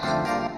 Yeah.